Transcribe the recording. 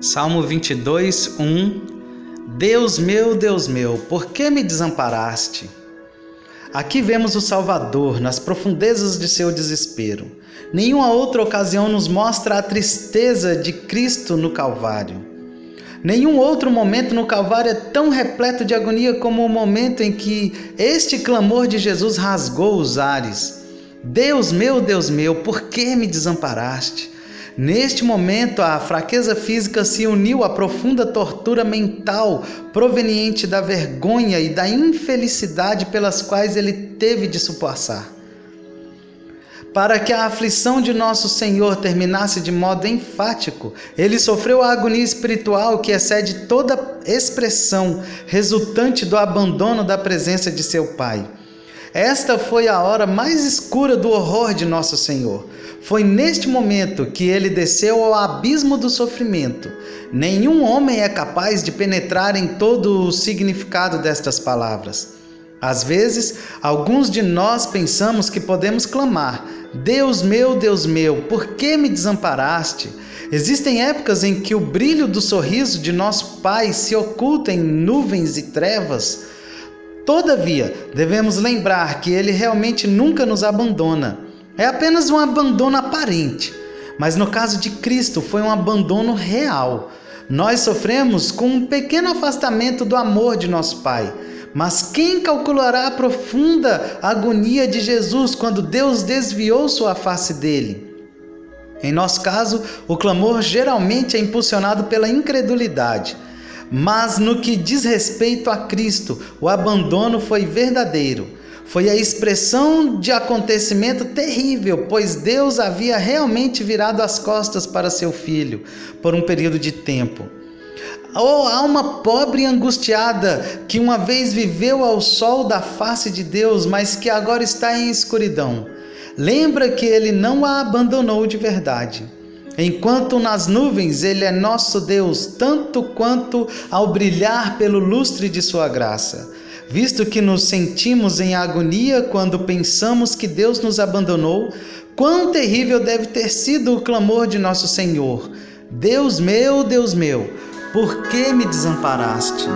Salmo 22, 1 Deus meu, Deus meu, por que me desamparaste? Aqui vemos o Salvador nas profundezas de seu desespero. Nenhuma outra ocasião nos mostra a tristeza de Cristo no Calvário. Nenhum outro momento no Calvário é tão repleto de agonia como o momento em que este clamor de Jesus rasgou os ares. Deus meu, Deus meu, por que me desamparaste? Neste momento, a fraqueza física se uniu à profunda tortura mental proveniente da vergonha e da infelicidade pelas quais ele teve de suportar. Para que a aflição de nosso Senhor terminasse de modo enfático, ele sofreu a agonia espiritual que excede toda expressão resultante do abandono da presença de seu Pai. Esta foi a hora mais escura do horror de nosso Senhor. Foi neste momento que ele desceu ao abismo do sofrimento. Nenhum homem é capaz de penetrar em todo o significado destas palavras. Às vezes, alguns de nós pensamos que podemos clamar: Deus meu, Deus meu, por que me desamparaste? Existem épocas em que o brilho do sorriso de nosso Pai se oculta em nuvens e trevas. Todavia, devemos lembrar que ele realmente nunca nos abandona. É apenas um abandono aparente, mas no caso de Cristo foi um abandono real. Nós sofremos com um pequeno afastamento do amor de nosso Pai. Mas quem calculará a profunda agonia de Jesus quando Deus desviou sua face dele? Em nosso caso, o clamor geralmente é impulsionado pela incredulidade. Mas no que diz respeito a Cristo, o abandono foi verdadeiro. Foi a expressão de acontecimento terrível, pois Deus havia realmente virado as costas para seu filho por um período de tempo. Oh, alma pobre e angustiada, que uma vez viveu ao sol da face de Deus, mas que agora está em escuridão. Lembra que ele não a abandonou de verdade. Enquanto nas nuvens Ele é nosso Deus, tanto quanto ao brilhar pelo lustre de Sua graça. Visto que nos sentimos em agonia quando pensamos que Deus nos abandonou, quão terrível deve ter sido o clamor de nosso Senhor: Deus meu, Deus meu, por que me desamparaste?